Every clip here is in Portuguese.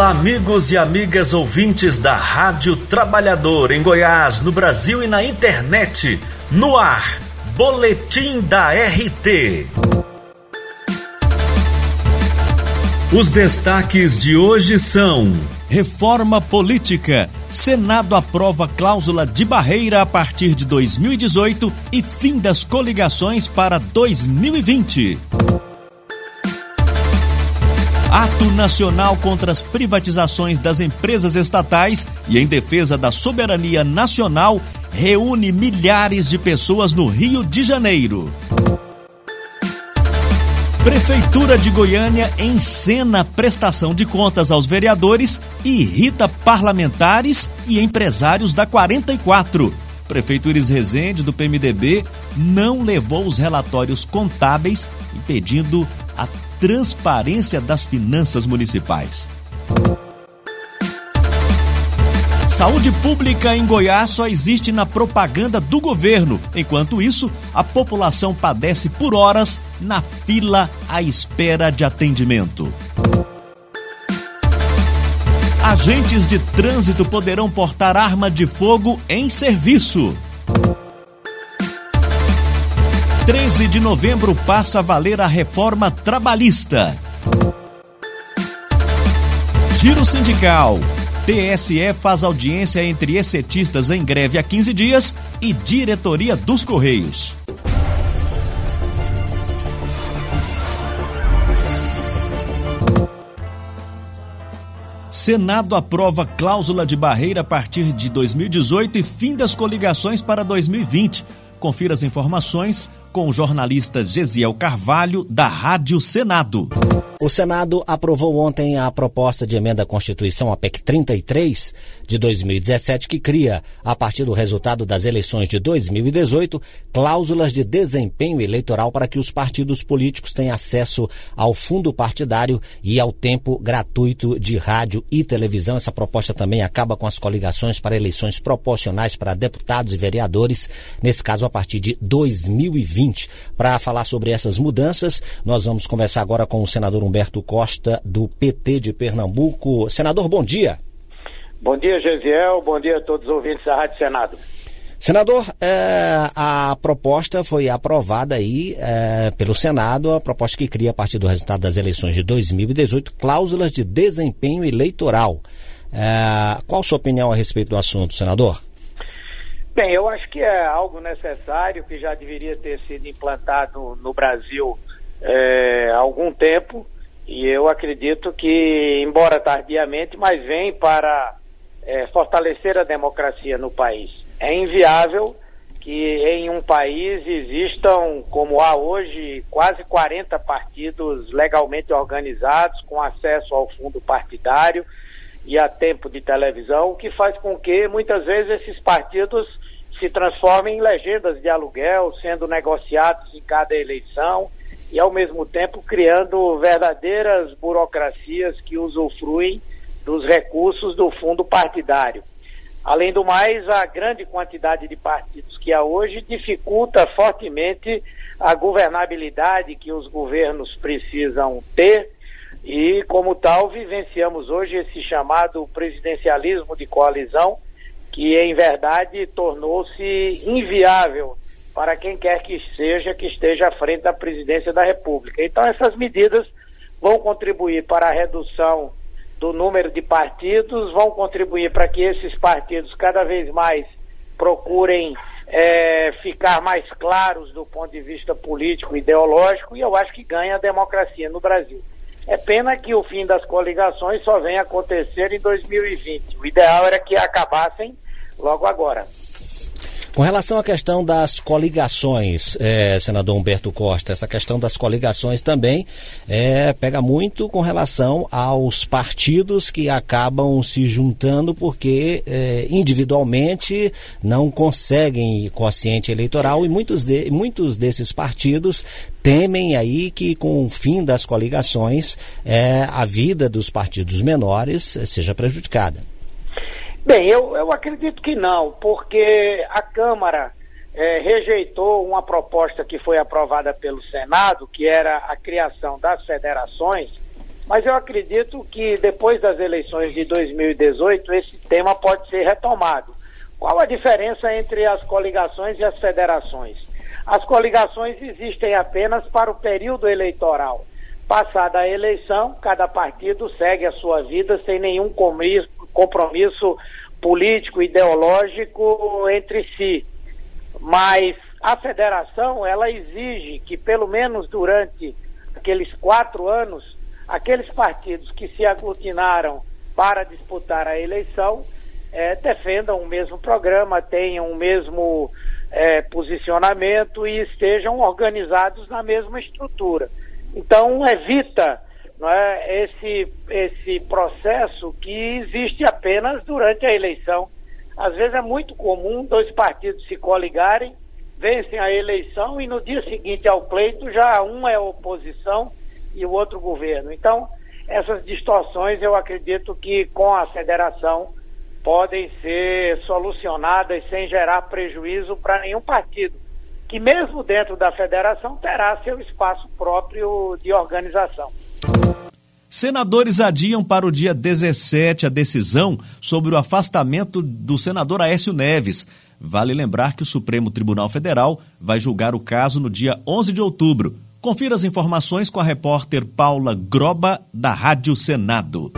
Olá, amigos e amigas ouvintes da Rádio Trabalhador em Goiás, no Brasil e na internet. No ar, Boletim da RT. Os destaques de hoje são: Reforma política. Senado aprova cláusula de barreira a partir de 2018 e fim das coligações para 2020. Ato Nacional contra as privatizações das empresas estatais e em defesa da soberania nacional reúne milhares de pessoas no Rio de Janeiro. Prefeitura de Goiânia encena prestação de contas aos vereadores e irrita parlamentares e empresários da 44. Prefeito Iris Rezende, do PMDB, não levou os relatórios contábeis, impedindo a transparência das finanças municipais. Saúde pública em Goiás só existe na propaganda do governo. Enquanto isso, a população padece por horas na fila à espera de atendimento. Agentes de trânsito poderão portar arma de fogo em serviço. 13 de novembro passa a valer a reforma trabalhista. Giro sindical. TSE faz audiência entre excetistas em greve há 15 dias e diretoria dos Correios. Senado aprova cláusula de barreira a partir de 2018 e fim das coligações para 2020. Confira as informações com o jornalista Gesiel Carvalho, da Rádio Senado. O Senado aprovou ontem a proposta de emenda à Constituição, a PEC 33, de 2017, que cria, a partir do resultado das eleições de 2018, cláusulas de desempenho eleitoral para que os partidos políticos tenham acesso ao fundo partidário e ao tempo gratuito de rádio e televisão. Essa proposta também acaba com as coligações para eleições proporcionais para deputados e vereadores, nesse caso a partir de 2020. Para falar sobre essas mudanças, nós vamos conversar agora com o senador Humberto Costa, do PT de Pernambuco. Senador, bom dia. Bom dia, Gesiel. Bom dia a todos os ouvintes da Rádio Senado. Senador, é, a proposta foi aprovada aí é, pelo Senado, a proposta que cria, a partir do resultado das eleições de 2018, cláusulas de desempenho eleitoral. É, qual a sua opinião a respeito do assunto, senador? Bem, eu acho que é algo necessário que já deveria ter sido implantado no Brasil há algum tempo. E eu acredito que, embora tardiamente, mas vem para é, fortalecer a democracia no país. É inviável que em um país existam, como há hoje, quase 40 partidos legalmente organizados, com acesso ao fundo partidário e a tempo de televisão, o que faz com que muitas vezes esses partidos se transformem em legendas de aluguel, sendo negociados em cada eleição e, ao mesmo tempo, criando verdadeiras burocracias que usufruem dos recursos do fundo partidário. Além do mais, a grande quantidade de partidos que há hoje dificulta fortemente a governabilidade que os governos precisam ter e, como tal, vivenciamos hoje esse chamado presidencialismo de coalizão, que em verdade tornou-se inviável para quem quer que seja que esteja à frente da presidência da República. Então, essas medidas vão contribuir para a redução do número de partidos, vão contribuir para que esses partidos cada vez mais procurem é, ficar mais claros do ponto de vista político e ideológico, e eu acho que ganha a democracia no Brasil. É pena que o fim das coligações só venha acontecer em 2020. O ideal era que acabassem logo agora. Com relação à questão das coligações, é, senador Humberto Costa, essa questão das coligações também é, pega muito com relação aos partidos que acabam se juntando porque é, individualmente não conseguem quociente eleitoral e muitos, de, muitos desses partidos temem aí que com o fim das coligações é, a vida dos partidos menores seja prejudicada. Bem, eu, eu acredito que não, porque a Câmara é, rejeitou uma proposta que foi aprovada pelo Senado, que era a criação das federações, Mas eu acredito que depois das eleições de 2018 esse tema pode ser retomado. Qual a diferença entre as coligações e as federações? As coligações existem apenas para o período eleitoral. Passada a eleição, cada partido segue a sua vida sem nenhum compromisso político, ideológico entre si. Mas a federação, ela exige que, pelo menos durante aqueles quatro anos, aqueles partidos que se aglutinaram para disputar a eleição é, defendam o mesmo programa, tenham o mesmo é, posicionamento e estejam organizados na mesma estrutura. Então, evita não é, esse, esse processo que existe apenas durante a eleição. Às vezes é muito comum dois partidos se coligarem, vencem a eleição e no dia seguinte ao pleito já um é oposição e o outro governo. Então, essas distorções eu acredito que com a federação podem ser solucionadas sem gerar prejuízo para nenhum partido que mesmo dentro da federação terá seu espaço próprio de organização. Senadores adiam para o dia 17 a decisão sobre o afastamento do senador Aécio Neves. Vale lembrar que o Supremo Tribunal Federal vai julgar o caso no dia 11 de outubro. Confira as informações com a repórter Paula Groba, da Rádio Senado.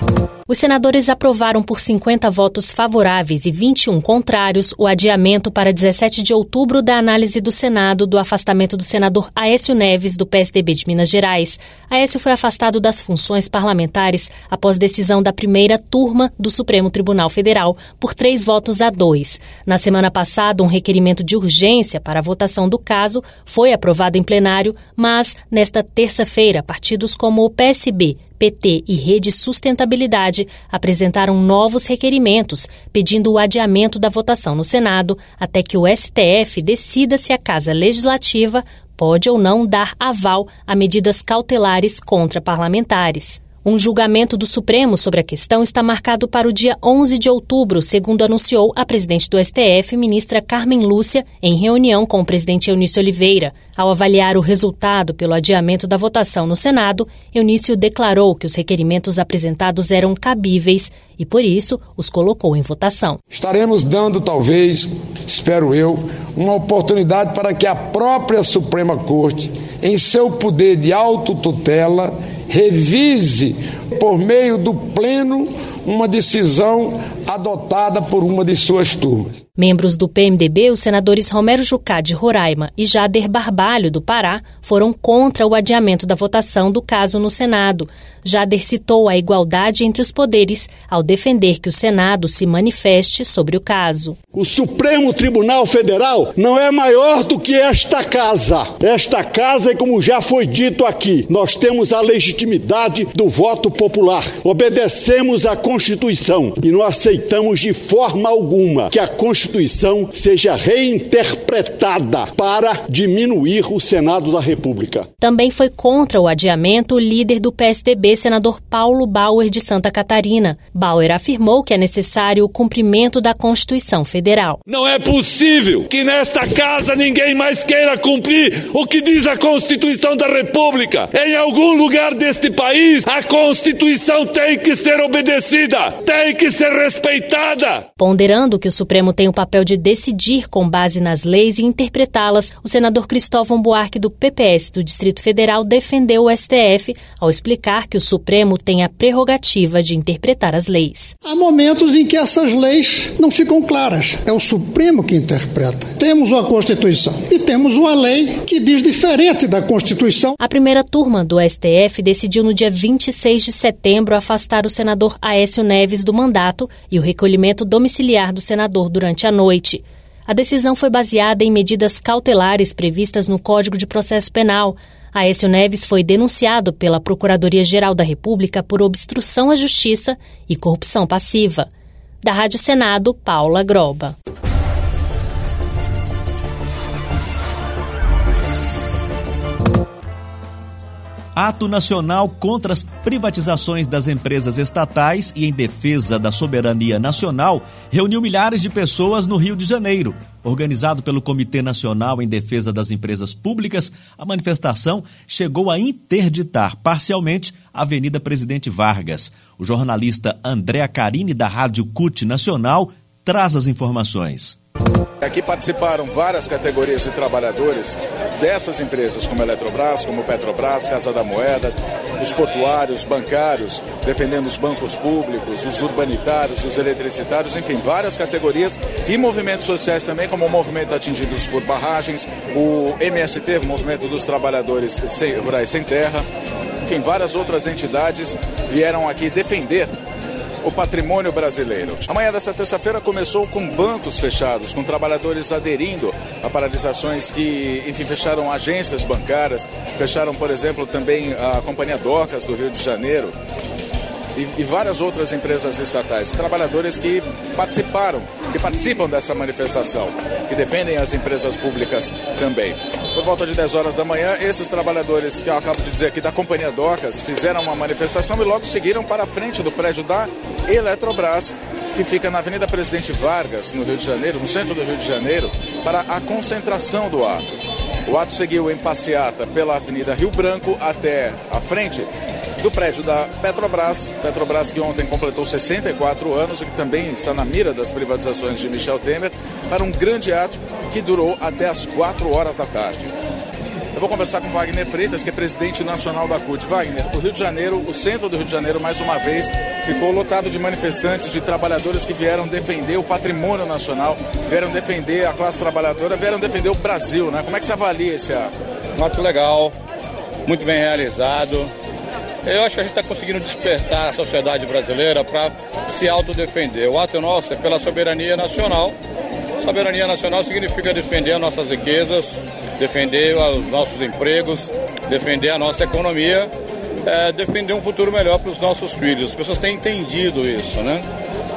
Os senadores aprovaram por 50 votos favoráveis e 21 contrários o adiamento para 17 de outubro da análise do Senado do afastamento do senador Aécio Neves, do PSDB de Minas Gerais. Aécio foi afastado das funções parlamentares após decisão da primeira turma do Supremo Tribunal Federal por três votos a dois. Na semana passada, um requerimento de urgência para a votação do caso foi aprovado em plenário, mas, nesta terça-feira, partidos como o PSB, PT e Rede Sustentabilidade apresentaram novos requerimentos pedindo o adiamento da votação no Senado até que o STF decida se a Casa Legislativa pode ou não dar aval a medidas cautelares contra parlamentares. Um julgamento do Supremo sobre a questão está marcado para o dia 11 de outubro, segundo anunciou a presidente do STF, ministra Carmen Lúcia, em reunião com o presidente Eunício Oliveira. Ao avaliar o resultado pelo adiamento da votação no Senado, Eunício declarou que os requerimentos apresentados eram cabíveis e, por isso, os colocou em votação. Estaremos dando, talvez, espero eu, uma oportunidade para que a própria Suprema Corte, em seu poder de autotutela, revise por meio do pleno uma decisão adotada por uma de suas turmas. Membros do PMDB, os senadores Romero Jucá de Roraima e Jader Barbalho do Pará foram contra o adiamento da votação do caso no Senado. Jader citou a igualdade entre os poderes ao defender que o Senado se manifeste sobre o caso. O Supremo Tribunal Federal não é maior do que esta casa. Esta casa, como já foi dito aqui, nós temos a legitimidade do voto popular. Obedecemos à Constituição e não aceitamos de forma alguma que a Constituição seja reinterpretada para diminuir o Senado da República. Também foi contra o adiamento o líder do PSDB, senador Paulo Bauer de Santa Catarina. Bauer afirmou que é necessário o cumprimento da Constituição Federal. Não é possível que nesta casa ninguém mais queira cumprir o que diz a Constituição da República. Em algum lugar deste país, a Constituição tem que ser obedecida, tem que ser respeitada. Ponderando que o Supremo tem o papel de decidir com base nas leis e interpretá-las, o senador Cristóvão Buarque, do PPS do Distrito Federal, defendeu o STF ao explicar que o Supremo tem a prerrogativa de interpretar as leis. Há momentos em que essas leis não ficam claras. É o Supremo que interpreta. Temos uma Constituição e temos uma lei que diz diferente da Constituição. A primeira turma do STF decidiu no dia 26 de setembro afastar o senador Aécio Neves do mandato e o recolhimento domiciliar do senador durante a noite. A decisão foi baseada em medidas cautelares previstas no Código de Processo Penal. Aécio Neves foi denunciado pela Procuradoria-Geral da República por obstrução à justiça e corrupção passiva. Da Rádio Senado, Paula Groba. Ato nacional contra as privatizações das empresas estatais e em defesa da soberania nacional reuniu milhares de pessoas no Rio de Janeiro. Organizado pelo Comitê Nacional em Defesa das Empresas Públicas, a manifestação chegou a interditar parcialmente a Avenida Presidente Vargas. O jornalista André Carini, da Rádio CUT Nacional, traz as informações. Aqui participaram várias categorias de trabalhadores dessas empresas, como Eletrobras, como Petrobras, Casa da Moeda, os portuários, bancários, defendendo os bancos públicos, os urbanitários, os eletricitários, enfim, várias categorias e movimentos sociais também, como o movimento atingidos por barragens, o MST, o Movimento dos Trabalhadores Rurais Sem Terra, enfim, várias outras entidades vieram aqui defender o patrimônio brasileiro. Amanhã dessa terça-feira começou com bancos fechados, com trabalhadores aderindo a paralisações que, enfim, fecharam agências bancárias, fecharam, por exemplo, também a Companhia Docas do Rio de Janeiro e, e, várias outras empresas estatais, trabalhadores que participaram, que participam dessa manifestação, que defendem as empresas públicas também. Por volta de 10 horas da manhã, esses trabalhadores que eu acabo de dizer aqui da Companhia Docas fizeram uma manifestação e logo seguiram para a frente do prédio da Eletrobras, que fica na Avenida Presidente Vargas, no Rio de Janeiro, no centro do Rio de Janeiro, para a concentração do ato. O ato seguiu em passeata pela Avenida Rio Branco até a frente do prédio da Petrobras. Petrobras que ontem completou 64 anos e que também está na mira das privatizações de Michel Temer, para um grande ato que durou até as 4 horas da tarde. Eu vou conversar com Wagner Freitas, que é presidente nacional da CUT. Wagner, o Rio de Janeiro, o centro do Rio de Janeiro, mais uma vez, ficou lotado de manifestantes, de trabalhadores que vieram defender o patrimônio nacional, vieram defender a classe trabalhadora, vieram defender o Brasil, né? Como é que você avalia esse ato? Um ato legal, muito bem realizado, eu acho que a gente está conseguindo despertar a sociedade brasileira para se autodefender. O ato nosso é pela soberania nacional. Soberania nacional significa defender as nossas riquezas, defender os nossos empregos, defender a nossa economia, é, defender um futuro melhor para os nossos filhos. As pessoas têm entendido isso, né?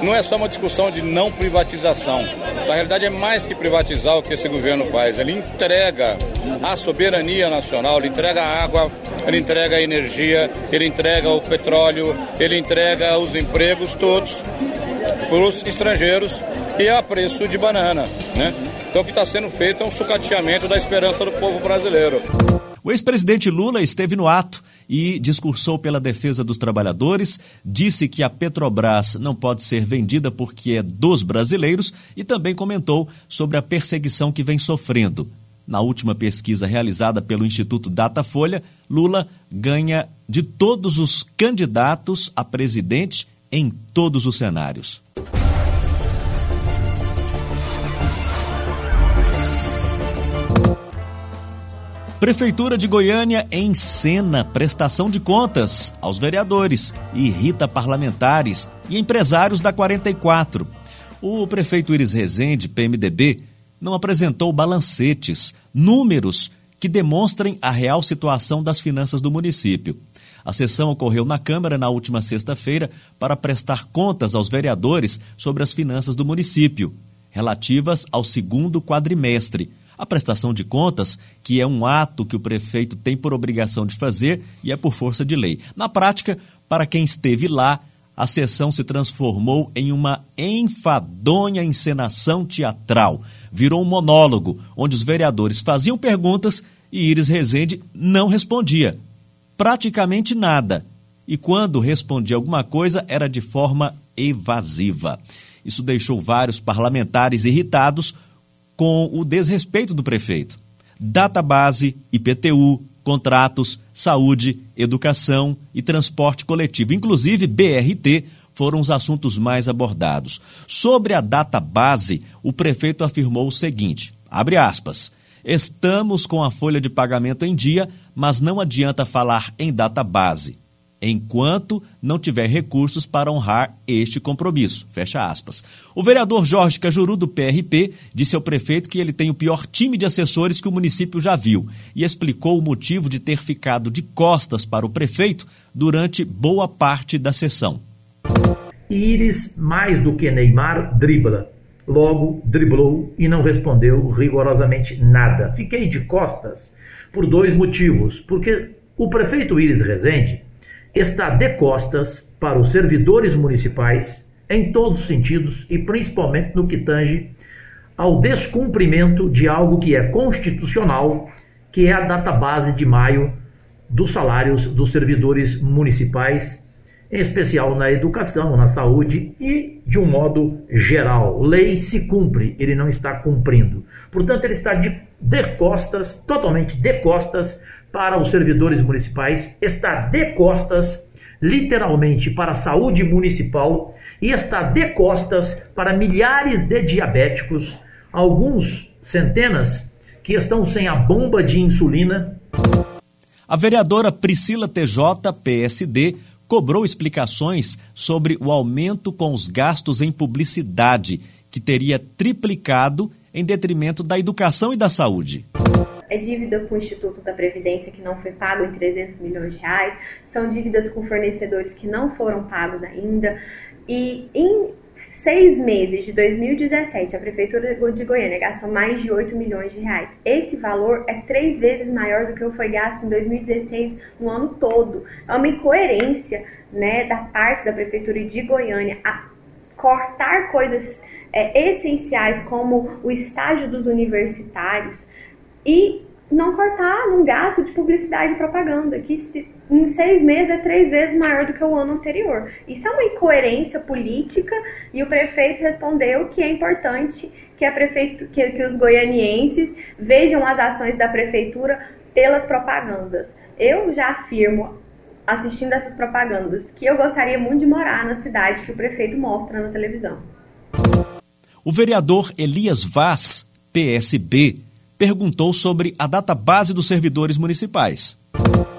Não é só uma discussão de não privatização. Na realidade, é mais que privatizar o que esse governo faz. Ele entrega a soberania nacional, ele entrega a água ele entrega a energia, ele entrega o petróleo, ele entrega os empregos todos para os estrangeiros e a preço de banana, né? Então o que está sendo feito é um sucateamento da esperança do povo brasileiro. O ex-presidente Lula esteve no ato e discursou pela defesa dos trabalhadores, disse que a Petrobras não pode ser vendida porque é dos brasileiros e também comentou sobre a perseguição que vem sofrendo. Na última pesquisa realizada pelo Instituto Datafolha, Lula ganha de todos os candidatos a presidente em todos os cenários. Prefeitura de Goiânia encena prestação de contas aos vereadores, irrita parlamentares e empresários da 44. O prefeito Iris Rezende, PMDB, não apresentou balancetes, números que demonstrem a real situação das finanças do município. A sessão ocorreu na Câmara na última sexta-feira para prestar contas aos vereadores sobre as finanças do município, relativas ao segundo quadrimestre. A prestação de contas, que é um ato que o prefeito tem por obrigação de fazer e é por força de lei. Na prática, para quem esteve lá, a sessão se transformou em uma enfadonha encenação teatral. Virou um monólogo, onde os vereadores faziam perguntas e Iris Rezende não respondia. Praticamente nada. E quando respondia alguma coisa, era de forma evasiva. Isso deixou vários parlamentares irritados com o desrespeito do prefeito. Database, IPTU, contratos, saúde, educação e transporte coletivo, inclusive BRT, foram os assuntos mais abordados. Sobre a data base, o prefeito afirmou o seguinte: abre aspas. Estamos com a folha de pagamento em dia, mas não adianta falar em data base enquanto não tiver recursos para honrar este compromisso. Fecha aspas. O vereador Jorge Cajuru, do PRP, disse ao prefeito que ele tem o pior time de assessores que o município já viu e explicou o motivo de ter ficado de costas para o prefeito durante boa parte da sessão. Iris, mais do que Neymar, dribla. Logo, driblou e não respondeu rigorosamente nada. Fiquei de costas por dois motivos. Porque O prefeito Iris Rezende está de costas para os servidores municipais em todos os sentidos e principalmente no que tange ao descumprimento de algo que é constitucional, que é a data base de maio dos salários dos servidores municipais, em especial na educação, na saúde e de um modo geral. Lei se cumpre, ele não está cumprindo. Portanto, ele está de, de costas, totalmente de costas para os servidores municipais, está de costas, literalmente, para a saúde municipal e está de costas para milhares de diabéticos, alguns centenas que estão sem a bomba de insulina. A vereadora Priscila TJ, PSD, cobrou explicações sobre o aumento com os gastos em publicidade, que teria triplicado em detrimento da educação e da saúde. É dívida com o Instituto da Previdência que não foi pago em 300 milhões de reais, são dívidas com fornecedores que não foram pagos ainda. E em seis meses de 2017, a Prefeitura de Goiânia gastou mais de 8 milhões de reais. Esse valor é três vezes maior do que o foi gasto em 2016 no ano todo. É uma incoerência né, da parte da Prefeitura de Goiânia a cortar coisas é, essenciais como o estágio dos universitários e não cortar num gasto de publicidade e propaganda, que se, em seis meses é três vezes maior do que o ano anterior. Isso é uma incoerência política e o prefeito respondeu que é importante que, a prefeitu que, que os goianienses vejam as ações da prefeitura pelas propagandas. Eu já afirmo, assistindo essas propagandas, que eu gostaria muito de morar na cidade que o prefeito mostra na televisão. O vereador Elias Vaz, PSB, perguntou sobre a data base dos servidores municipais.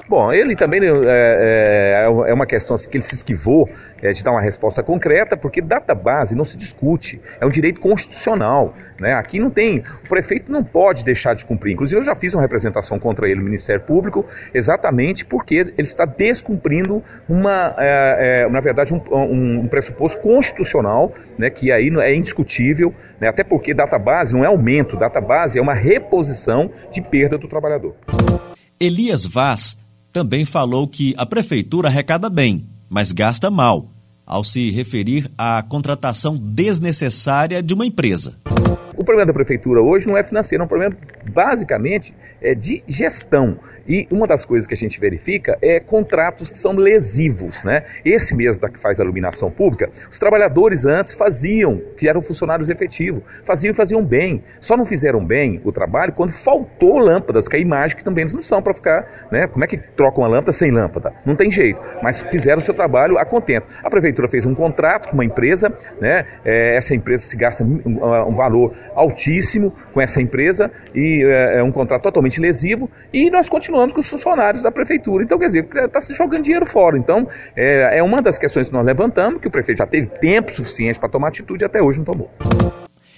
Bom, ele também é, é, é, uma questão assim, que ele se esquivou é, de dar uma resposta concreta, porque data base não se discute, é um direito constitucional. Né? Aqui não tem, o prefeito não pode deixar de cumprir. Inclusive, eu já fiz uma representação contra ele no Ministério Público, exatamente porque ele está descumprindo uma, é, é, na verdade, um, um, pressuposto constitucional, né, que aí é indiscutível, né, até porque data base não é aumento, data base é uma reposição de perda do trabalhador. Elias Vaz também falou que a prefeitura arrecada bem, mas gasta mal, ao se referir à contratação desnecessária de uma empresa. O problema da prefeitura hoje não é financeiro, é um problema basicamente é de gestão. E uma das coisas que a gente verifica é contratos que são lesivos, né? Esse mesmo da que faz a iluminação pública, os trabalhadores antes faziam, que eram funcionários efetivos, faziam e faziam bem. Só não fizeram bem o trabalho quando faltou lâmpadas, que é a imagem que também eles não são para ficar, né? Como é que trocam uma lâmpada sem lâmpada? Não tem jeito. Mas fizeram o seu trabalho a contento. A prefeitura fez um contrato com uma empresa, né? É, essa empresa se gasta um, um, valor altíssimo com essa empresa e é, é um contrato totalmente lesivo e nós continuamos com os funcionários da prefeitura. Então, quer dizer, está se jogando dinheiro fora. Então, é, é uma das questões que nós levantamos, que o prefeito já teve tempo suficiente para tomar atitude e até hoje não tomou.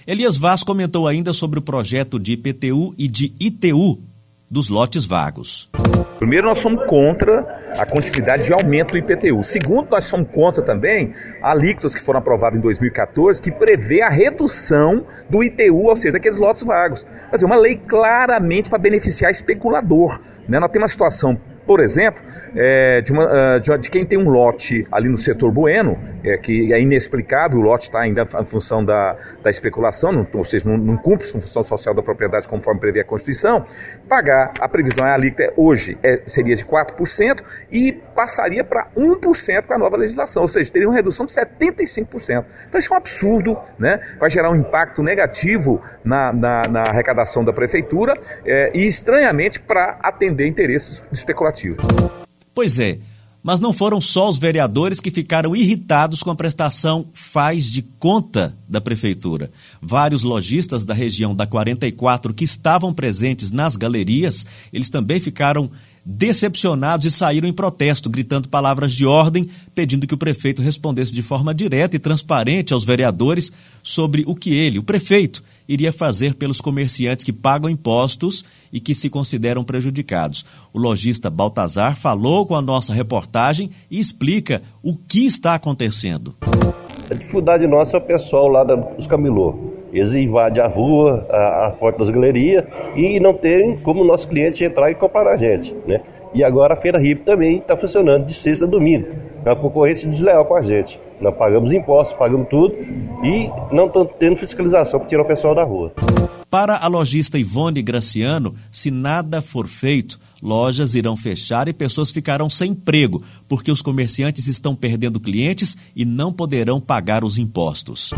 Elias Vaz comentou ainda sobre o projeto de IPTU e de ITU dos lotes vagos. Primeiro, nós somos contra a quantidade de aumento do IPTU. Segundo, nós somos contra também alíquotas que foram aprovadas em 2014, que prevê a redução do ITU, ou seja, daqueles lotes vagos. Quer dizer, uma lei claramente para beneficiar especulador. Né? Nós temos uma situação por exemplo, é, de, uma, ah, de, quem tem um lote ali no setor bueno, é, que é inexplicável, o lote está ainda em função da, da especulação, não, ou seja, não, não cumpre a função social da propriedade conforme prevê a Constituição, pagar a previsão é alíquota hoje é, seria de 4% e passaria para 1% com a nova legislação, ou seja, teria uma redução de 75%. Então isso é um absurdo, né? vai gerar um impacto negativo na, na, na arrecadação da prefeitura é, e, estranhamente, para atender interesses especulativos. Pois é, mas não foram só os vereadores que ficaram irritados com a prestação faz de conta da prefeitura. Vários lojistas da região da 44 que estavam presentes nas galerias, eles também ficaram decepcionados e saíram em protesto, gritando palavras de ordem, pedindo que o prefeito respondesse de forma direta e transparente aos vereadores sobre o que ele, o prefeito, iria fazer pelos comerciantes que pagam impostos e que se consideram prejudicados. O lojista Baltazar falou com a nossa reportagem e explica o que está acontecendo. A dificuldade nossa é o pessoal lá dos camelô. Eles invadem a rua, a, a porta das galerias e não tem como nosso cliente entrar e comprar a gente, né? E agora a Feira Hip também está funcionando de sexta a domingo. É uma concorrência desleal com a gente. Nós pagamos impostos, pagamos tudo e não estamos tendo fiscalização para tirar o pessoal da rua. Para a lojista Ivone Graciano, se nada for feito, lojas irão fechar e pessoas ficarão sem emprego, porque os comerciantes estão perdendo clientes e não poderão pagar os impostos.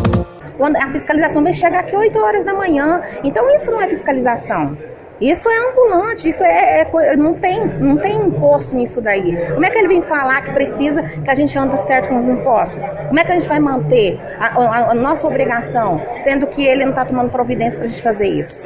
A fiscalização vai chegar aqui 8 horas da manhã, então isso não é fiscalização. Isso é ambulante, isso é, é, não, tem, não tem imposto nisso daí. Como é que ele vem falar que precisa que a gente anda certo com os impostos? Como é que a gente vai manter a, a, a nossa obrigação, sendo que ele não está tomando providência para a gente fazer isso?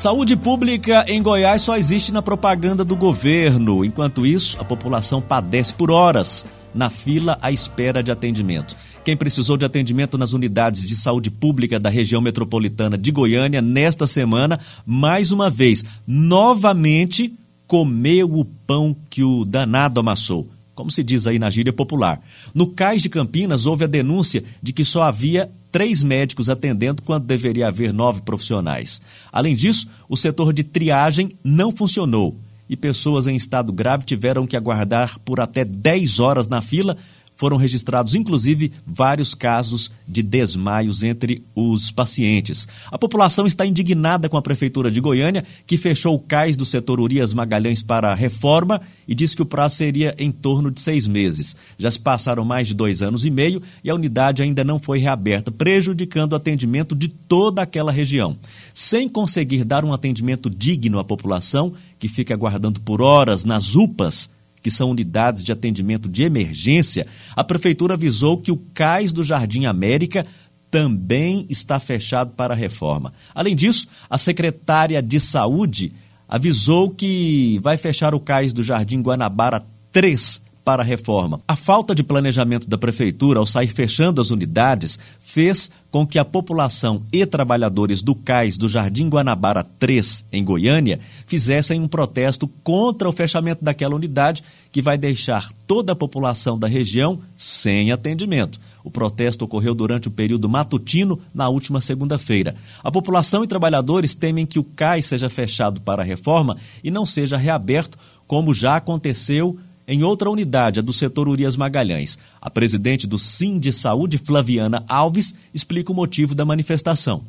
Saúde pública em Goiás só existe na propaganda do governo. Enquanto isso, a população padece por horas na fila à espera de atendimento. Quem precisou de atendimento nas unidades de saúde pública da região metropolitana de Goiânia nesta semana, mais uma vez, novamente comeu o pão que o danado amassou como se diz aí na gíria popular. No Cais de Campinas, houve a denúncia de que só havia três médicos atendendo quando deveria haver nove profissionais. Além disso, o setor de triagem não funcionou e pessoas em estado grave tiveram que aguardar por até 10 horas na fila foram registrados, inclusive, vários casos de desmaios entre os pacientes. A população está indignada com a Prefeitura de Goiânia, que fechou o cais do setor Urias Magalhães para a reforma e disse que o prazo seria em torno de seis meses. Já se passaram mais de dois anos e meio e a unidade ainda não foi reaberta, prejudicando o atendimento de toda aquela região. Sem conseguir dar um atendimento digno à população, que fica aguardando por horas nas UPAs, que são unidades de atendimento de emergência, a prefeitura avisou que o cais do Jardim América também está fechado para reforma. Além disso, a secretária de Saúde avisou que vai fechar o cais do Jardim Guanabara 3 para a reforma. A falta de planejamento da prefeitura ao sair fechando as unidades fez com que a população e trabalhadores do cais do Jardim Guanabara 3, em Goiânia, fizessem um protesto contra o fechamento daquela unidade, que vai deixar toda a população da região sem atendimento. O protesto ocorreu durante o período matutino na última segunda-feira. A população e trabalhadores temem que o cais seja fechado para a reforma e não seja reaberto, como já aconteceu em outra unidade, a do setor Urias Magalhães. A presidente do Sim de Saúde, Flaviana Alves, explica o motivo da manifestação.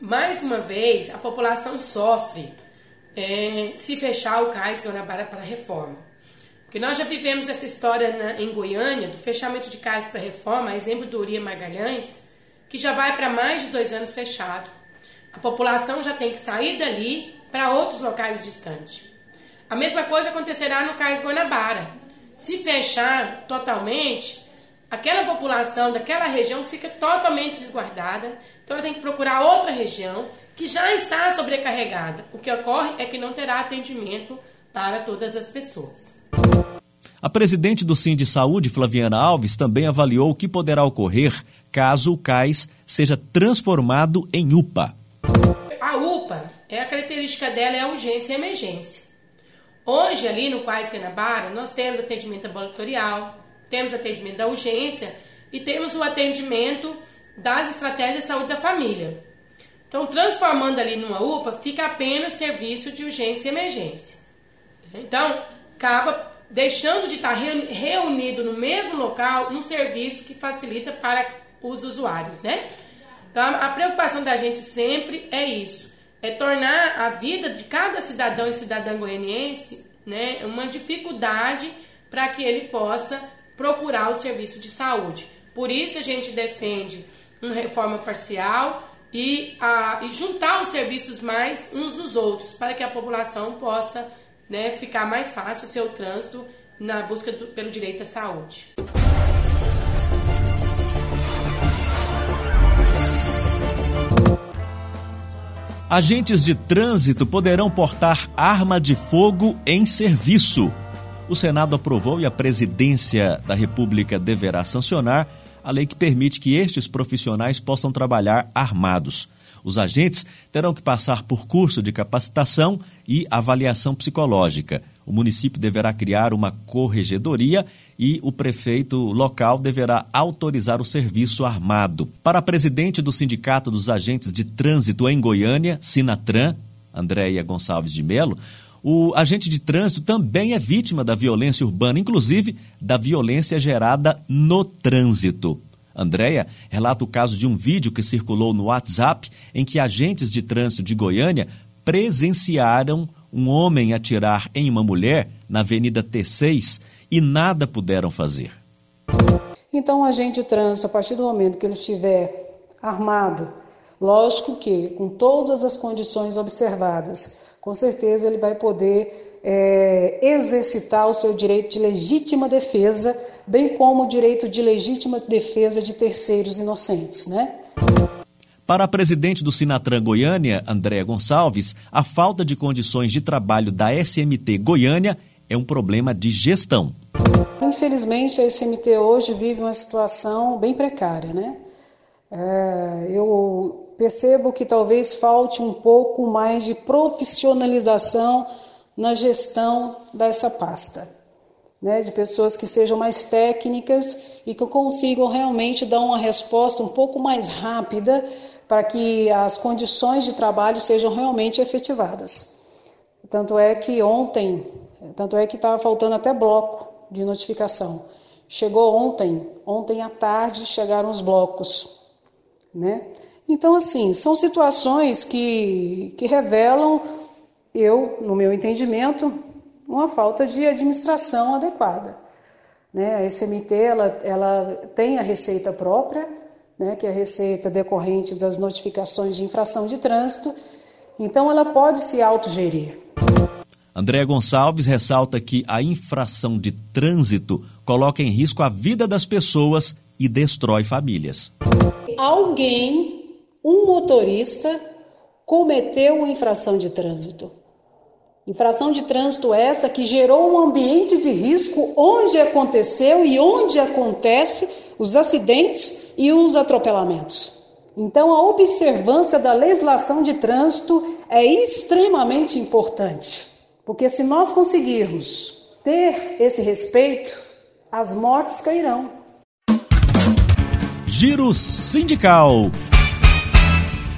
Mais uma vez, a população sofre é, se fechar o Cais Guanabara para reforma. Porque nós já vivemos essa história na, em Goiânia, do fechamento de cais para reforma, exemplo do Urias Magalhães, que já vai para mais de dois anos fechado. A população já tem que sair dali para outros locais distantes. A mesma coisa acontecerá no Cais Guanabara. Se fechar totalmente, aquela população daquela região fica totalmente desguardada, então ela tem que procurar outra região que já está sobrecarregada. O que ocorre é que não terá atendimento para todas as pessoas. A presidente do Sim de Saúde, Flaviana Alves, também avaliou o que poderá ocorrer caso o CAIS seja transformado em UPA. A UPA, é a característica dela é a urgência e emergência. Hoje, ali no Quais Guanabara, nós temos atendimento ambulatorial, temos atendimento da urgência e temos o atendimento das estratégias de saúde da família. Então, transformando ali numa UPA, fica apenas serviço de urgência e emergência. Então, acaba deixando de estar reunido no mesmo local um serviço que facilita para os usuários, né? Então, a preocupação da gente sempre é isso é tornar a vida de cada cidadão e cidadã goianiense né, uma dificuldade para que ele possa procurar o serviço de saúde. Por isso a gente defende uma reforma parcial e, a, e juntar os serviços mais uns nos outros, para que a população possa né, ficar mais fácil o seu trânsito na busca do, pelo direito à saúde. Agentes de trânsito poderão portar arma de fogo em serviço. O Senado aprovou e a Presidência da República deverá sancionar a lei que permite que estes profissionais possam trabalhar armados. Os agentes terão que passar por curso de capacitação e avaliação psicológica. O município deverá criar uma corregedoria e o prefeito local deverá autorizar o serviço armado. Para a presidente do Sindicato dos Agentes de Trânsito em Goiânia, Sinatran, Andréia Gonçalves de Melo, o agente de trânsito também é vítima da violência urbana, inclusive da violência gerada no trânsito. Andréia relata o caso de um vídeo que circulou no WhatsApp em que agentes de trânsito de Goiânia presenciaram um homem atirar em uma mulher na Avenida T6 e nada puderam fazer. Então, o agente de trânsito, a partir do momento que ele estiver armado, lógico que com todas as condições observadas, com certeza ele vai poder é, exercitar o seu direito de legítima defesa, bem como o direito de legítima defesa de terceiros inocentes, né? Para a presidente do Sinatran Goiânia, Andréa Gonçalves, a falta de condições de trabalho da SMT Goiânia é um problema de gestão. Infelizmente, a SMT hoje vive uma situação bem precária, né? É, eu percebo que talvez falte um pouco mais de profissionalização na gestão dessa pasta, né? De pessoas que sejam mais técnicas e que consigam realmente dar uma resposta um pouco mais rápida para que as condições de trabalho sejam realmente efetivadas. Tanto é que ontem, tanto é que estava faltando até bloco de notificação. Chegou ontem, ontem à tarde chegaram os blocos, né? Então, assim, são situações que, que revelam, eu, no meu entendimento, uma falta de administração adequada. Né? A SMT ela, ela tem a receita própria, né, que é a receita decorrente das notificações de infração de trânsito, então ela pode se autogerir. André Gonçalves ressalta que a infração de trânsito coloca em risco a vida das pessoas e destrói famílias. Alguém, um motorista, cometeu uma infração de trânsito. Infração de trânsito essa que gerou um ambiente de risco onde aconteceu e onde acontece os acidentes e os atropelamentos. Então, a observância da legislação de trânsito é extremamente importante, porque se nós conseguirmos ter esse respeito, as mortes cairão. Giro Sindical.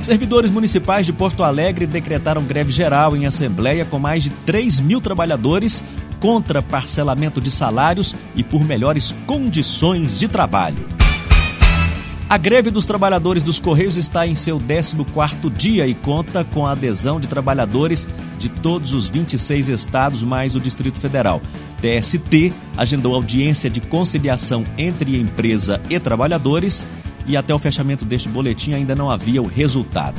Servidores municipais de Porto Alegre decretaram greve geral em assembleia com mais de 3 mil trabalhadores contra parcelamento de salários e por melhores condições de trabalho. A greve dos trabalhadores dos Correios está em seu 14º dia e conta com a adesão de trabalhadores de todos os 26 estados mais o Distrito Federal. TST agendou audiência de conciliação entre empresa e trabalhadores e até o fechamento deste boletim ainda não havia o resultado.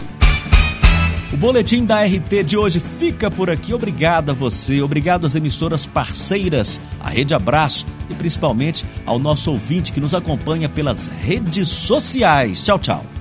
O boletim da RT de hoje fica por aqui. Obrigado a você, obrigado às emissoras parceiras, à Rede Abraço e principalmente ao nosso ouvinte que nos acompanha pelas redes sociais. Tchau, tchau.